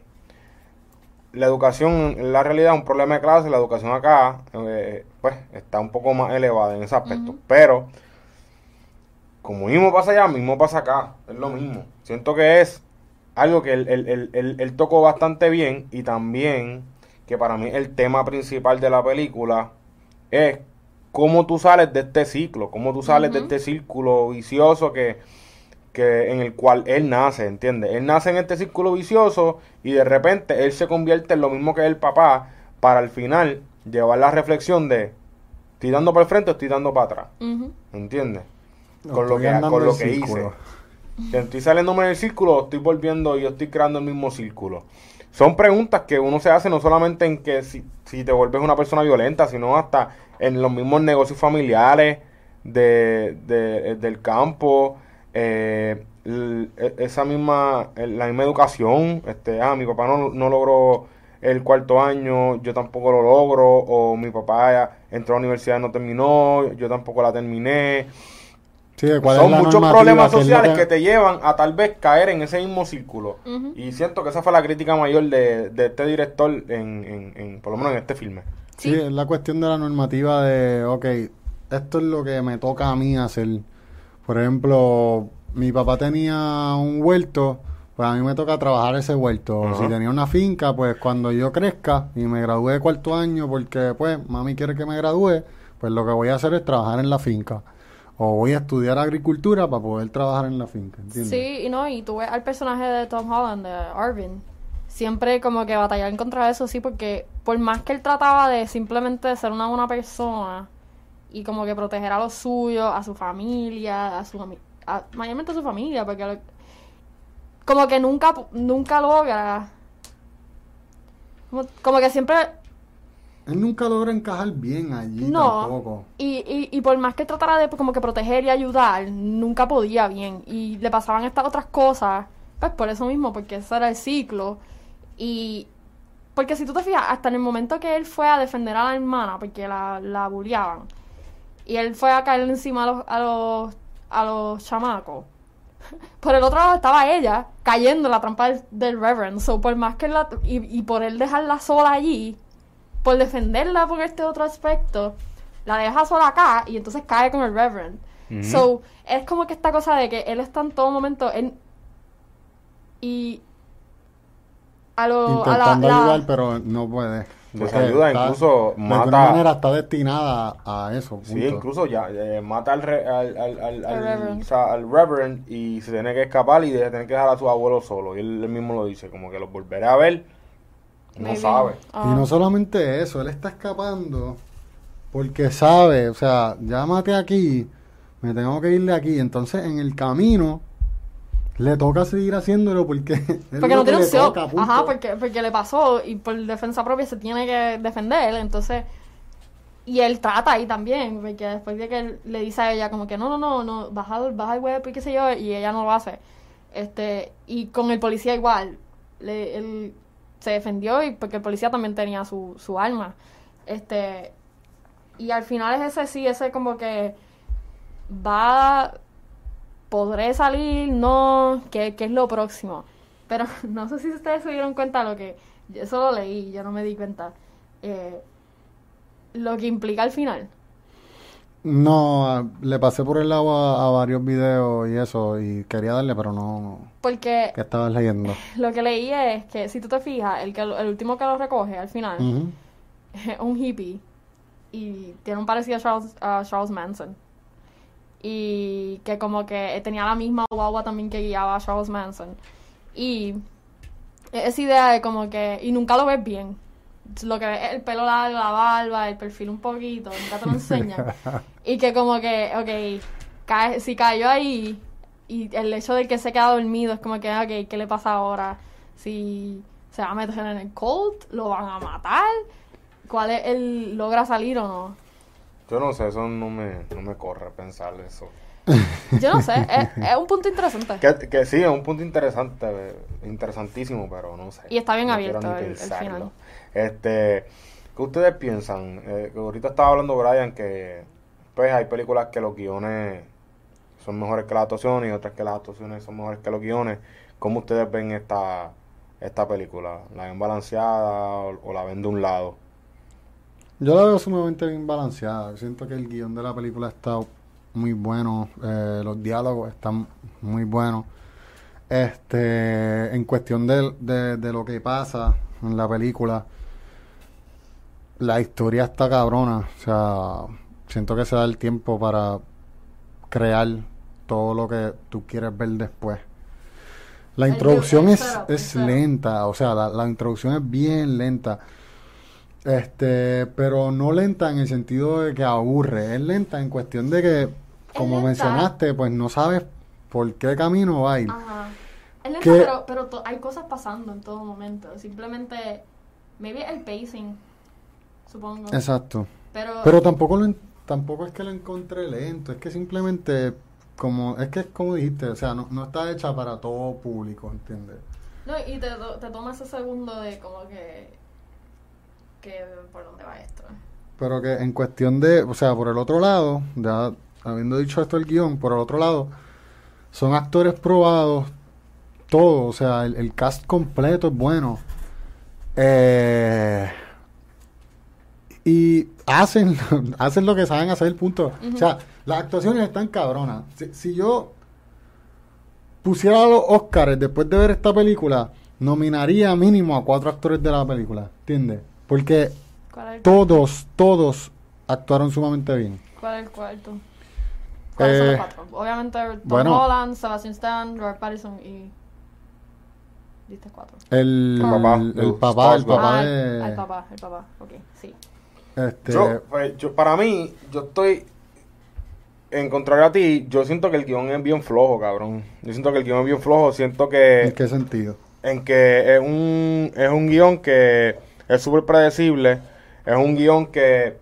la educación, en la realidad es un problema de clase, la educación acá eh, pues está un poco más elevada en ese aspecto, pero como mismo pasa allá, mismo pasa acá, es lo mismo. Siento que es algo que él, él- él- él- él tocó bastante bien y también que para mí el tema principal de la película es cómo tú sales de este ciclo, cómo tú sales de este círculo vicioso que, que en el cual él nace, ¿entiendes? Él nace en este círculo vicioso y de repente él se convierte en lo mismo que el papá para al final llevar la reflexión de estoy dando para el frente o estoy dando para atrás, Ujú. ¿entiendes? No, con lo que, andando con lo que hice. Estoy saliéndome del círculo estoy volviendo y yo estoy creando el mismo círculo. Son preguntas que uno se hace no solamente en que si, si te vuelves una persona violenta, sino hasta en los mismos negocios familiares de, de- del campo, eh, e- esa misma, el- la misma educación, este, ah, mi papá no, no logró el cuarto año, yo tampoco lo logro, o mi papá entró a la universidad y no terminó, yo tampoco la terminé. Sí, Son la muchos problemas sociales que- que te llevan a tal vez caer en ese mismo círculo. Y siento que esa fue la crítica mayor de, de este director, en, en, en- por lo menos en este filme. Sí, Sí. es la cuestión de la normativa de, ok, esto es lo que me toca a mí hacer. Por ejemplo, mi papá tenía un huerto, pues a mí me toca trabajar ese huerto. Si tenía una finca, pues cuando yo crezca y me gradúe de cuarto año, porque pues mami quiere que me gradúe, pues lo que voy a hacer es trabajar en la finca. O voy a estudiar agricultura para poder trabajar en la finca, ¿entiendes? Sí, y no, y tú al personaje de Tom Holland, de Arvin, siempre como que batallar contra eso, sí, porque por más que él trataba de simplemente ser una buena persona y como que proteger a los suyos, a su familia, a su a- mayormente a su familia, porque como que nunca, nunca logra, como que siempre Él nunca logra encajar bien allí No. tampoco. Y, y, y por más que tratara de como que proteger y ayudar, nunca podía bien. Y le pasaban estas otras cosas, pues por eso mismo, porque ese era el ciclo. Y porque si tú te fijas, hasta en el momento que él fue a defender a la hermana, porque la, la bulleaban, y él fue a caer encima a los, a los, a los chamacos. Por el otro lado estaba ella cayendo en la trampa del, del Reverend. So, por más que la, y, y por él dejarla sola allí, por defenderla por este otro aspecto, la deja sola acá y entonces cae con el Reverend. So, es como que esta cosa de que él está en todo momento él, y a lo a la, Intentando la- ayudar, pero no puede. Porque Desayuda, está- incluso De alguna mata- manera está destinada a eso. Sí, incluso ya eh, mata al, re- al, al, al, Al al- Reverend. o sea, al Reverend y se tiene que escapar y tiene que dejar a su abuelo solo. Y él, él mismo lo dice, como que los volveré a ver. No maybe, sabe. ah, Y no solamente eso, él está escapando porque sabe, o sea, ya maté aquí, me tengo que ir de aquí. Entonces en el camino le toca seguir haciéndolo porque... Porque no tiene opción. Ajá, porque, porque le pasó y por defensa propia se tiene que defender. Entonces, y él trata ahí también, porque después de que él le dice a ella como que no, no, no, no, baja, baja el web y qué sé yo, y ella no lo hace. Este, y con el policía igual, le, él se defendió y porque el policía también tenía su, su arma. Este, y al final es ese sí, ese como que va, podré salir, no, ¿qué, qué es lo próximo? Pero no sé si ustedes se dieron cuenta lo que, eso lo leí, yo no me di cuenta, eh, lo que implica al final. No, le pasé por el lado a, a varios videos y eso, y quería darle, pero no. Porque ¿Qué estabas leyendo? lo que leí es que si tú te fijas, el, que, el último que lo recoge al final es un hippie y tiene un parecido a Charles, a Charles Manson. Y que como que tenía la misma guagua también que guiaba a Charles Manson. Y esa idea de como que... Y nunca lo ves bien. Lo que ves es el pelo largo, la barba, el perfil un poquito, nunca te lo enseñan. y que como que, ok, cae, si cayó ahí y el hecho de que se queda dormido es como que, ok, ¿qué le pasa ahora? Si se va a meter en el cult, lo van a matar, ¿cuál es el, logra salir o no? Yo no sé, eso no me, no me corre pensar eso. Yo no sé, es, es un punto interesante. Que, que sí, es un punto interesante, interesantísimo, pero no sé. Y está bien No abierto el- el final. Este, ¿qué ustedes piensan? Eh, ahorita estaba hablando Brian que pues hay películas que los guiones son mejores que las actuaciones y otras que las actuaciones son mejores que los guiones. ¿Cómo ustedes ven esta, esta película? ¿La ven balanceada o, o la ven de un lado? Yo la veo sumamente bien balanceada. Siento que el guion de la película está muy bueno, eh, los diálogos están muy buenos. Este, en cuestión de, de, de lo que pasa en la película, la historia está cabrona. O sea, siento que se da el tiempo para crear todo lo que tú quieres ver después. La introducción es, es lenta, o sea, la, la introducción es bien lenta. Este, pero no lenta en el sentido de que aburre, es lenta en cuestión de que, como mencionaste, pues no sabes por qué camino va a ir. Ajá. Es lento, ¿Qué? pero, pero to- hay cosas pasando en todo momento. Simplemente, maybe el pacing, supongo. Exacto. Pero, Pero tampoco lo tampoco es que lo encontré lento, es que simplemente como es que es como dijiste, o sea, no, no está hecha para todo público, ¿entiendes? no, y te, te toma ese segundo de como que, que por dónde va esto. Pero que en cuestión de, o sea, por el otro lado, ya habiendo dicho esto el guion, por el otro lado, son actores probados, todo, o sea, el, el cast completo es bueno. Eh, y hacen, hacen lo que saben hacer, punto. O sea, las actuaciones están cabronas. Si, si yo pusiera los Oscars después de ver esta película, nominaría mínimo a cuatro actores de la película, ¿entiendes? Porque ¿Cuál es el, todos, todos actuaron sumamente bien. cuál es el cuarto? ¿Cuáles son Eh, los cuatro? Obviamente Tom bueno. Holland, Sebastian Stan, Robert Pattinson y... Diste cuatro. El, El papá, el, el papá, el papá ah, de... el, el papá, el papá, ok, sí. Este, Yo, pues, yo, para mí, yo estoy en contrario a ti, yo siento que el guion es bien flojo, cabrón. Yo siento que el guion es bien flojo, siento ¿En que qué sentido? en que es un es un guion que es súper predecible, es un guion que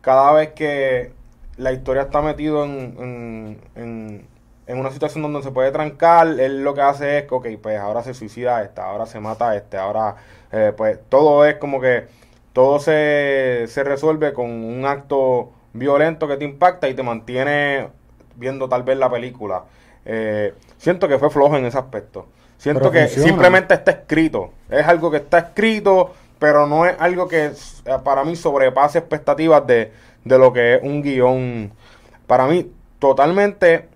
cada vez que la historia está metido en, en, en, en una situación donde se puede trancar, él lo que hace es ok, pues ahora se suicida esta, ahora se mata este, ahora, eh, pues todo es como que todo se, se resuelve con un acto violento que te impacta y te mantiene viendo tal vez la película. Eh, siento que fue flojo en ese aspecto. Siento Pero que funciona. simplemente está escrito. Es algo que está escrito, pero no es algo que eh, para mí sobrepase expectativas de, de lo que es un guion. Para mí, totalmente,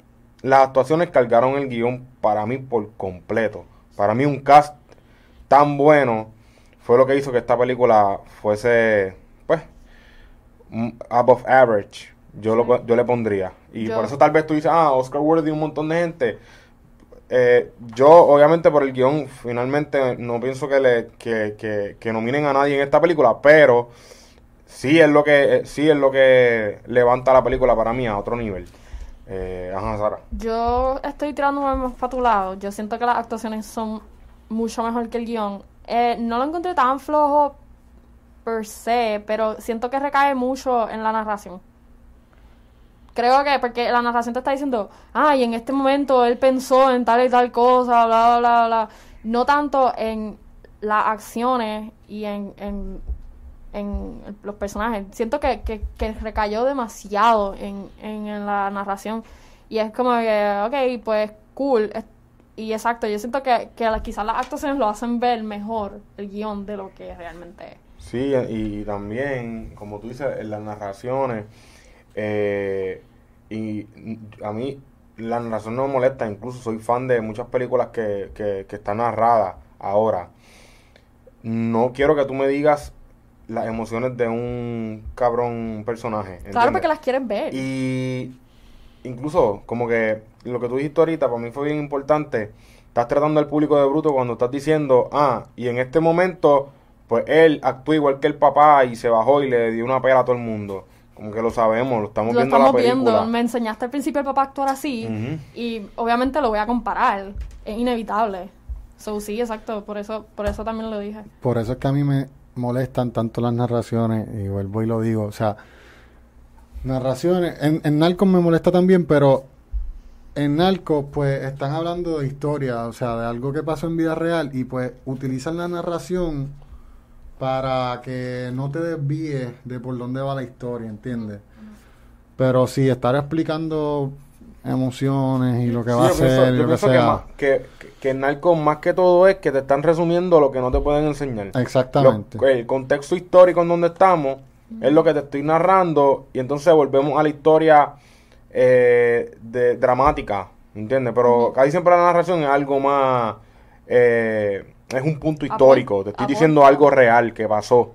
las actuaciones cargaron el guion para mí por completo. Para mí un cast tan bueno fue lo que hizo que esta película fuese, pues, above average. Yo, lo, yo le pondría. Y Yo- por eso tal vez tú dices, ah, Oscar worthy un montón de gente. Eh, yo, obviamente, por el guion, finalmente no pienso que, le, que, que, que nominen a nadie en esta película, pero sí es lo que eh, sí es lo que levanta la película para mí a otro nivel. Eh, ajá, Sara. Yo estoy tirando más para tu lado. Yo siento que las actuaciones son mucho mejor que el guion. Eh, no lo encontré tan flojo per se, pero siento que recae mucho en la narración. Creo que porque la narración te está diciendo, ay, en este momento él pensó en tal y tal cosa, bla, bla, bla, bla. No tanto en las acciones y en, en, en los personajes. Siento que, que, recayó demasiado en, en, la narración. Y es como que, ok, pues cool. Y exacto, yo siento que, que quizás las actuaciones lo hacen ver mejor el guion de lo que realmente es. Sí, y también, como tú dices, en las narraciones, Eh, y a mí la narración no me molesta, incluso soy fan de muchas películas que, que están narradas ahora. No quiero que tú me digas las emociones de un cabrón personaje. Claro, porque las quieres ver. Y incluso, como que lo que tú dijiste ahorita, para mí fue bien importante. Estás tratando al público de bruto cuando estás diciendo, ah, y en este momento, pues él actúa igual que el papá y se bajó y le dio una pela a todo el mundo. Como que lo sabemos, lo estamos lo viendo estamos la película. viendo. Me enseñaste al principio el papá a actuar así. Y obviamente lo voy a comparar. Es inevitable. So, sí, exacto. Por eso, por eso también lo dije. Por eso es que a mí me molestan tanto las narraciones, y vuelvo y lo digo, o sea, narraciones, en, en Narcos me molesta también, pero en Narcos pues están hablando de historia, o sea, de algo que pasó en vida real, y pues utilizan la narración para que no te desvíes de por dónde va la historia, ¿entiendes? Pero si estar explicando emociones y lo que Sí, va a ser y lo que sea. más- que, que, que en Narcos más que todo es que te están resumiendo lo que no te pueden enseñar. Exactamente. Lo- el contexto histórico en donde estamos es lo que te estoy narrando y entonces volvemos a la historia eh, de, dramática, ¿entiendes? Pero casi siempre la narración es algo más... eh, es un punto histórico, te estoy diciendo algo real que pasó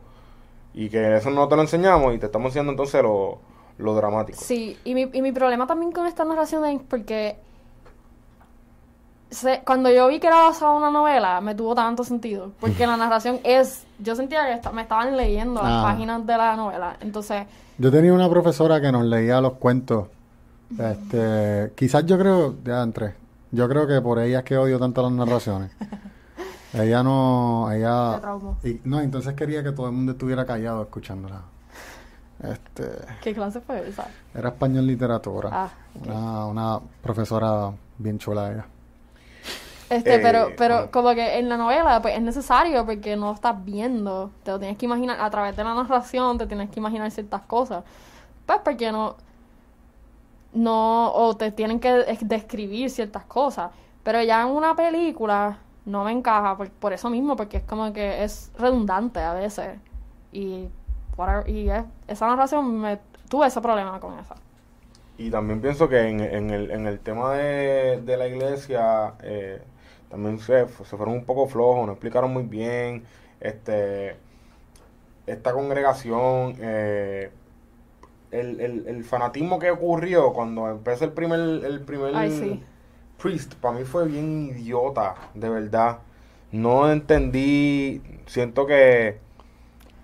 y que eso no te lo enseñamos y te estamos enseñando entonces lo, lo dramático. Sí, y mi, y mi problema también con esta narración es porque se- cuando yo vi que era basada en una novela, me tuvo tanto sentido. Porque la narración es. Yo sentía que me estaban leyendo las Ah. páginas de la novela. Entonces, Yo tenía una profesora que nos leía los cuentos. Este, quizás yo creo, ya entré. Yo creo que por ella es que odio tanto las narraciones. ella no, ella, y, no, entonces quería que todo el mundo estuviera callado escuchándola. Este, ¿qué clase fue esa? era español literatura. Ah, una, una profesora bien chula ella. Este, Eh, pero, pero como que en la novela, pues es necesario porque no lo estás viendo. Te lo tienes que imaginar, a través de la narración, te tienes que imaginar ciertas cosas. Pues porque no. No, o te tienen que es- describir ciertas cosas. Pero ya en una película no me encaja por, por eso mismo, porque es como que es redundante a veces. Y, whatever- y es- esa narración, me tuve ese problema con esa. Y también pienso que en, en el, en el tema de, de la iglesia eh, también se, se fueron un poco flojos, no explicaron muy bien este esta congregación, eh, el, el, el fanatismo que ocurrió cuando empezó el primer, el primer Ay, sí. priest, para mí fue bien idiota, de verdad. No entendí, siento que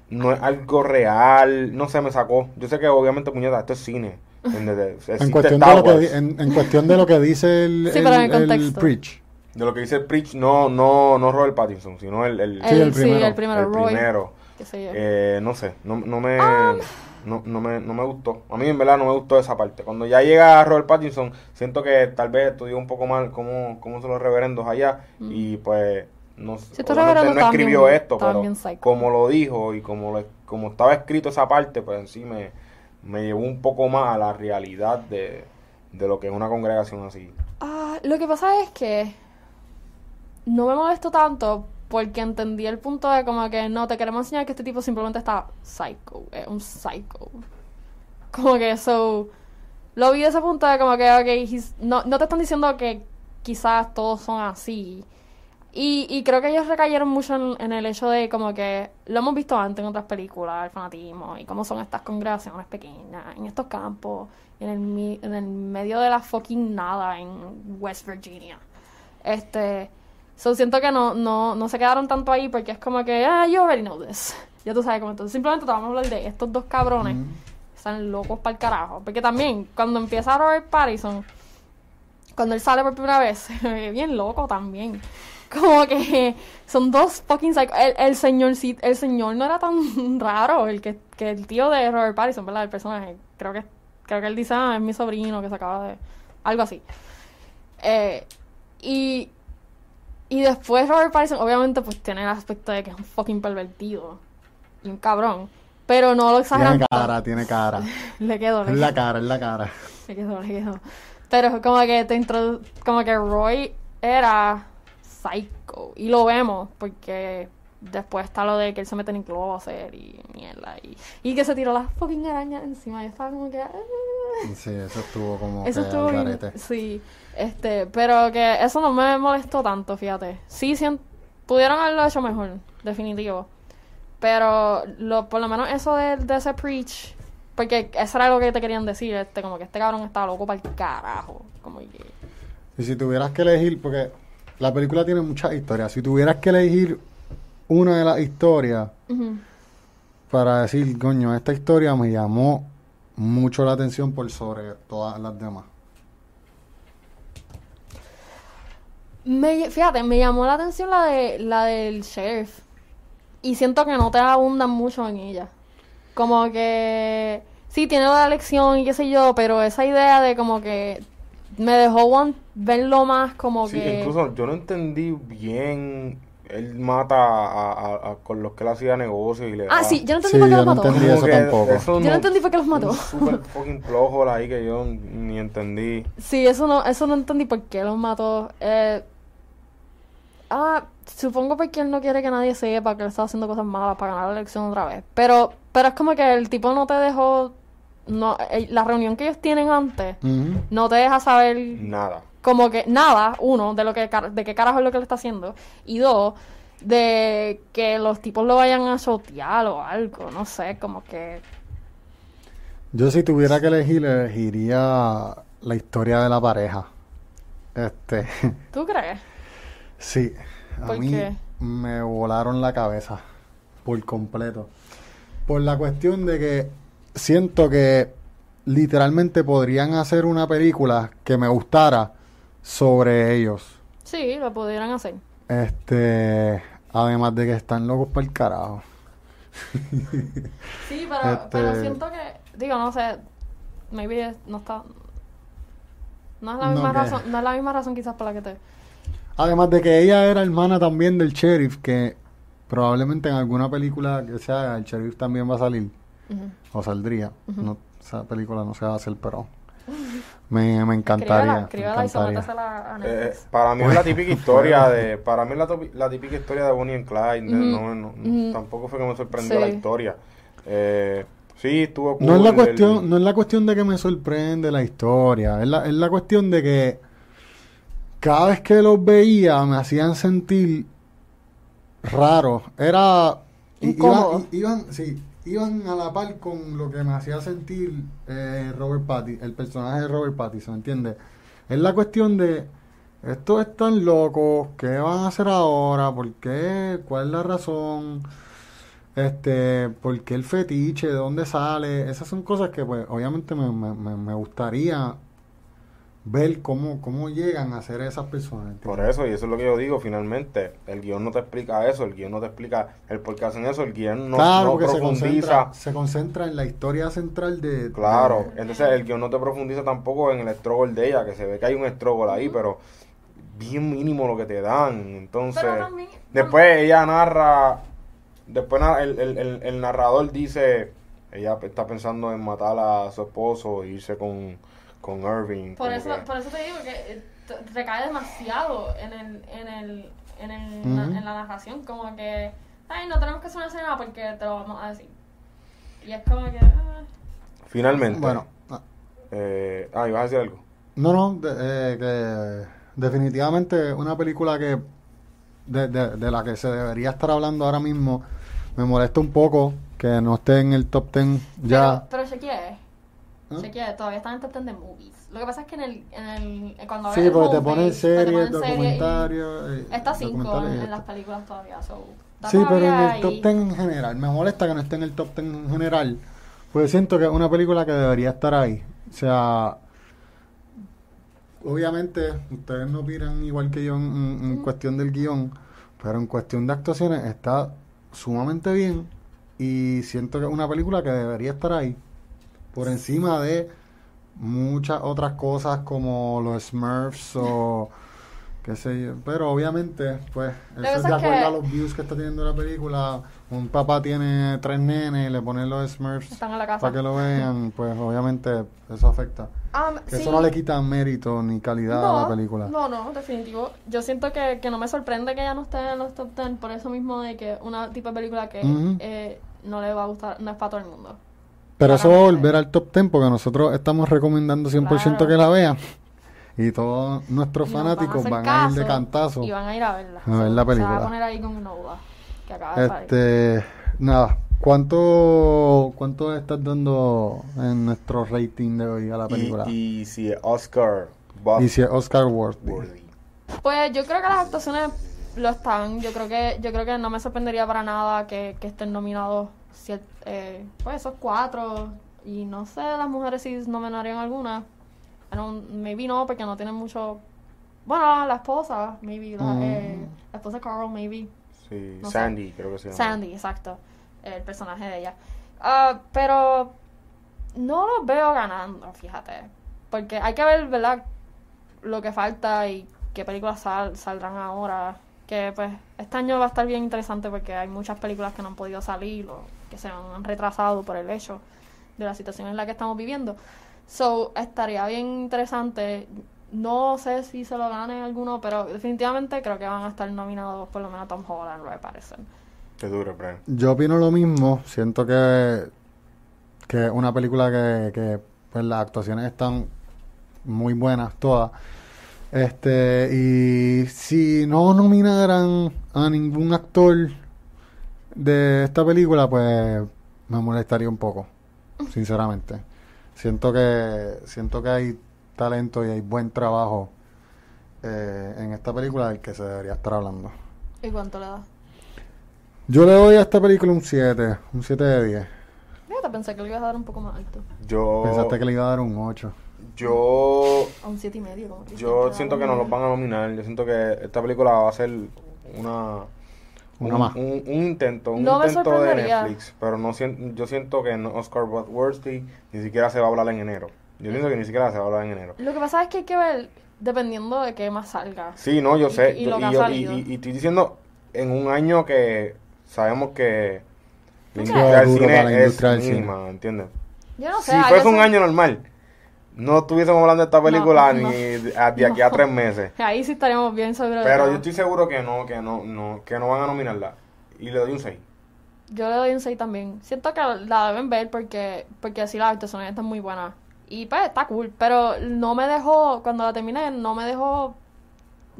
no es algo real, no sé, me sacó. Yo sé que obviamente, puñeta, esto es cine. En cuestión, de lo que, en, en cuestión de lo que dice el, Sí, el- el el contexto. preach. De lo que dice el Preach, no, no, no Robert Pattinson, sino el, el, Sí, el sí, primero. el primero, el Roy. primero. qué sé yo. Eh, no sé, no, no me Ah. no, no me no me gustó. A mí en verdad no me gustó esa parte. Cuando ya llega Robert Pattinson, siento que tal vez estudió un poco mal cómo, cómo son los reverendos allá y pues no Sí, obviamente reverendos no escribió esto, pero psycho. como lo dijo y como lo- como estaba escrito esa parte, pues en sí me, me llevó un poco más a la realidad de, de lo que es una congregación así. Ah, lo que pasa es que no me molesto tanto porque entendí el punto de como que no, te queremos enseñar que este tipo simplemente está psycho, es un psycho. Como que eso, lo vi de ese punto de como que, ok, he's- no, no te están diciendo que quizás todos son así. Y, y creo que ellos recayeron mucho en, el hecho de como que lo hemos visto antes en otras películas, el fanatismo y cómo son estas congregaciones pequeñas en estos campos, en el, en el medio de la fucking nada en West Virginia. Este, so siento que no, no, no se quedaron tanto ahí porque es como que, ah, you already know this. Ya tú sabes cómo entonces simplemente te vamos a hablar de estos dos cabrones. Están locos para el carajo. Porque también, cuando empieza Robert Pattinson, cuando él sale por primera vez, bien loco también. Como que son dos fucking psycho. El, el señor sí, el señor no era tan raro, el que, que el tío de Robert Pattinson, ¿verdad? El personaje. Creo que, creo que él dice, ah, es mi sobrino que se acaba de. Algo así. Eh, y. Y después Robert Pattinson, obviamente, pues tiene el aspecto de que es un fucking pervertido. Y un cabrón. Pero no lo exageran. Tiene cara, tiene cara. Le quedó, Es la cara, es la cara. Le quedó, le quedó. Pero como que te introdu como que Roy era psycho. Y lo vemos, porque después está lo de que él se mete en el closet y mierda. Y, y que se tiró las fucking arañas encima. Y estaba como que. "Ah". Sí, eso estuvo como Eso que estuvo bien. Sí. Este, pero que eso no me molestó tanto, fíjate. Sí, sien- pudieron haberlo hecho mejor, definitivo. Pero lo, por lo menos eso de, de ese preach. Porque eso era lo que te querían decir, este, como que este cabrón estaba loco para el carajo. Como que. Y si tuvieras que elegir, porque la película tiene muchas historias, si tuvieras que elegir una de las historias para decir, coño, esta historia me llamó mucho la atención por sobre todas las demás. Me, fíjate, me llamó la atención la de la del sheriff. Y siento que no te abundan mucho en ella. Como que sí tiene la lección y qué sé yo, pero esa idea de como que me dejó verlo más como Sí, que incluso yo no entendí bien. Él mata a, a- a- con los que él hacía negocio y le Ah, da- sí, yo no entendí Sí, por qué los no mató. entendí Como eso que tampoco. eso Yo no entendí por qué los mató. Un super fucking flojo ahí que yo ni entendí. Sí, eso no, eso no entendí por qué los mató. Eh, ah, supongo porque él no quiere que nadie sepa que él estaba haciendo cosas malas para ganar la elección otra vez. Pero, pero es como que el tipo no te dejó, no, eh, la reunión que ellos tienen antes no te deja saber Nada. Como que nada, uno, de lo que de qué carajo es lo que él está haciendo, y dos, de que los tipos lo vayan a chotear o algo, no sé, como que Yo si tuviera que elegir, elegiría la historia de la pareja. Este, ¿tú crees? sí, a ¿Por mí qué? me volaron la cabeza por completo. Por la cuestión de que siento que literalmente podrían hacer una película que me gustara sobre ellos. Sí, lo pudieran hacer. Este, además de que están locos para el carajo. Sí, pero, Este- pero siento que, digo, no sé, maybe no está, no es la No, misma que- razón, no es la misma razón quizás por la que te, Además de que ella era hermana también del sheriff, que probablemente en alguna película que se haga, el sheriff también va a salir, o saldría. no, esa película no se va a hacer, pero me, me encantaría. Me y Eh, para mí es la típica historia de para mí es la, típica historia de Bonnie and Clyde no, no- ujú. tampoco fue que me sorprendió Sí. la historia eh, sí estuvo No es la el- cuestión, no es la cuestión de que me sorprende la historia, es la, es la cuestión de que cada vez que los veía me hacían sentir raro. Era Incómodo. iban, iban, sí, iban a la par con lo que me hacía sentir eh, Robert Pattinson, el personaje de Robert Pattinson, ¿entiendes? Es la cuestión de estos están locos, ¿qué van a hacer ahora? ¿Por qué? ¿Cuál es la razón? Este, ¿por qué el fetiche? ¿De dónde sale? Esas son cosas que, pues, obviamente me, me, me- me gustaría ver cómo, cómo llegan a ser esas personas. ¿entiendes? por eso y eso es lo que yo digo finalmente el guion no te explica eso el guion no te explica el por qué hacen eso el guion no, claro, no porque se profundiza concentra, se concentra en la historia central de... Claro, de- entonces el guion no te profundiza tampoco en el struggle de ella, que se ve que hay un struggle ahí, pero bien mínimo lo que te dan. Entonces, después ella narra, después el, el, el narrador dice, ella está pensando en matar a su esposo e irse con, con Irving. Por eso, que- por eso te digo que eh, te- recae demasiado en el, en el, en el, na- en la narración, como que, ay, no tenemos que hacer una escena porque te lo vamos a decir. Y es como que, ah, Finalmente, Bueno, ah, eh, ah, ibas a decir algo. no, no, de- eh, que definitivamente una película que de, de, de la que se debería estar hablando ahora mismo me molesta un poco que no esté en el top 10 ya. Pero, pero chequeé, ¿Ah? todavía están en top 10 de movies. Lo que pasa es que en el, en el eh, cuando Sí, el porque te ponen series, documentarios. eh, Está 5 documentales y en, las películas todavía, so, Sí, pero en el top ahí. 10 en general. Me molesta que no esté en el top 10 en general. Pues siento que es una película que debería estar ahí. O sea, obviamente ustedes no opinan igual que yo en, en- en cuestión del guion, pero en cuestión de actuaciones está sumamente bien. Y siento que es una película que debería estar ahí. Por encima de muchas otras cosas como los Smurfs o qué sé yo. Pero obviamente, pues, eso es de acuerdo que- a los views que está teniendo la película. Un papá tiene tres nenes y le ponen los Smurfs para que lo vean, pues obviamente eso afecta. Um, Que sí. eso no le quita mérito ni calidad a la película. No, no, definitivo. Yo siento que, que no me sorprende que ella no esté en los top 10 por eso mismo de que una tipo de película que eh, no le va a gustar, no es para todo el mundo. Pero eso va a volver al top 10 porque nosotros estamos recomendando 100% Claro. que la vean. Y todos nuestros Y nos van a fanáticos van a ir de cantazo. Y van a ir a verla. A ver la Se va película. a poner ahí con una duda que acaba de salir. Este, nada, ¿cuánto, ¿cuánto estás dando en nuestro rating de hoy a la película? Y, Y, y si Oscar buff si es Oscar worthy. worthy. Pues yo creo que las actuaciones lo están. Yo creo que yo creo que no me sorprendería para nada que, que estén nominados eh, pues esos cuatro. Y no sé, las mujeres si nominarían alguna. Maybe no, porque no tienen mucho. Bueno, la esposa, maybe. La, Mm. eh, la esposa de Carl, maybe. Sí, No sé. Sandy, creo que se llama. Sandy, exacto. El personaje de ella. Ah, pero no los veo ganando, fíjate. Porque hay que ver, ¿verdad? Lo que falta y qué películas sal- saldrán ahora. Que pues este año va a estar bien interesante porque hay muchas películas que no han podido salir o que se han retrasado por el hecho de la situación en la que estamos viviendo. So, estaría bien interesante. No sé si se lo gane alguno, pero definitivamente creo que van a estar nominados por lo menos Tom Holland, me parece. Qué duro, Brian. Yo opino lo mismo, siento que que es una película que, que pues las actuaciones están muy buenas todas. Este, y si no nominaran a ningún actor de esta película, pues me molestaría un poco, sinceramente. Siento que siento que hay talento y hay buen trabajo eh, en esta película del que se debería estar hablando. ¿Y cuánto le das? Yo le doy a esta película un 7, un 7 de 10. Fíjate, pensé que le ibas a dar un poco más alto. Yo, Pensaste que le iba a dar un 8. yo, A un siete y medio. Como yo siento que no un- los van a nominar. Yo siento que esta película va a ser una Una un, más. un- un intento, un No me intento de. Netflix, pero no yo siento que no Oscar Worthy ni siquiera se va a hablar en enero. Yo pienso que ni siquiera se va a hablar en enero. Lo que pasa es que hay que ver dependiendo de qué más salga. Sí, no, yo Y- sé. y yo- lo que ha yo- salido. y- y estoy diciendo en un año que sabemos que la industria del cine es mínima, ¿entiendes? Yo no sé. si fuese un año normal, no estuviésemos hablando de esta película no. ni de, a- de aquí a tres meses. Ahí sí estaríamos bien sobre Pero yo estoy seguro que no, que no, no, que no van a nominarla. Y le doy un 6. Yo le doy un 6 también. Siento que la deben ver porque, porque así la actuación está muy buena. Y pues está cool. Pero no me dejó, cuando la terminé, no me dejó.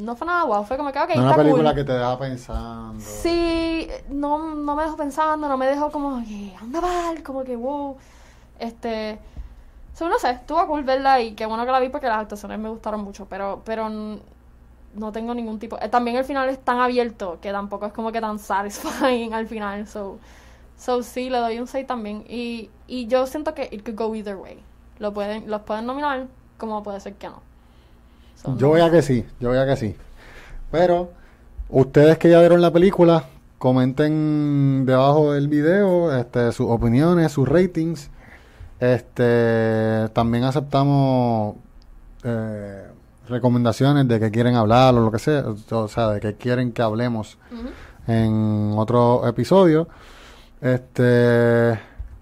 No fue nada guau. Fue como que, ok, No es una está película cool. que te deja pensando. Sí, no, no me dejó pensando, no me dejó como que anda mal, como que wow. Este, so, no sé, estuvo cool verla y qué bueno que la vi porque las actuaciones me gustaron mucho, pero, pero no tengo ningún tipo. eh, también el final es tan abierto que tampoco es como que tan satisfying al final, so, so sí, le doy un 6 también. Y, y yo siento que it could go either way. Lo pueden, los pueden nominar como puede ser que no. Yo voy a que sí, yo voy que sí. Pero, ustedes que ya vieron la película, comenten debajo del video este, sus opiniones, sus ratings. Este, también aceptamos eh, recomendaciones de que quieren hablar o lo que sea, o sea, de que quieren que hablemos en otro episodio. Este,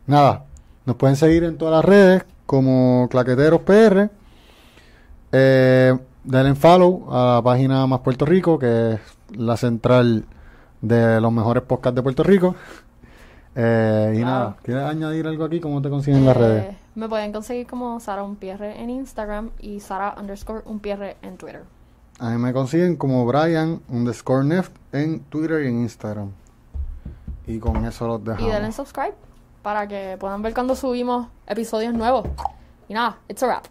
nada, nos pueden seguir en todas las redes como Claqueteros PR. Eh, denle follow a la página Más Puerto Rico, que es la central de los mejores podcasts de Puerto Rico. Eh, y Claro. nada, ¿quieres añadir algo aquí? ¿Cómo te consiguen en las Eh, redes? Me pueden conseguir como Sara Unpierre en Instagram y Sara underscore Unpierre en Twitter. A mí me consiguen como Brian underscore Neft en Twitter y en Instagram. Y con eso los Y dejamos. denle subscribe para que puedan ver cuando subimos episodios nuevos. Y nada, it's a wrap.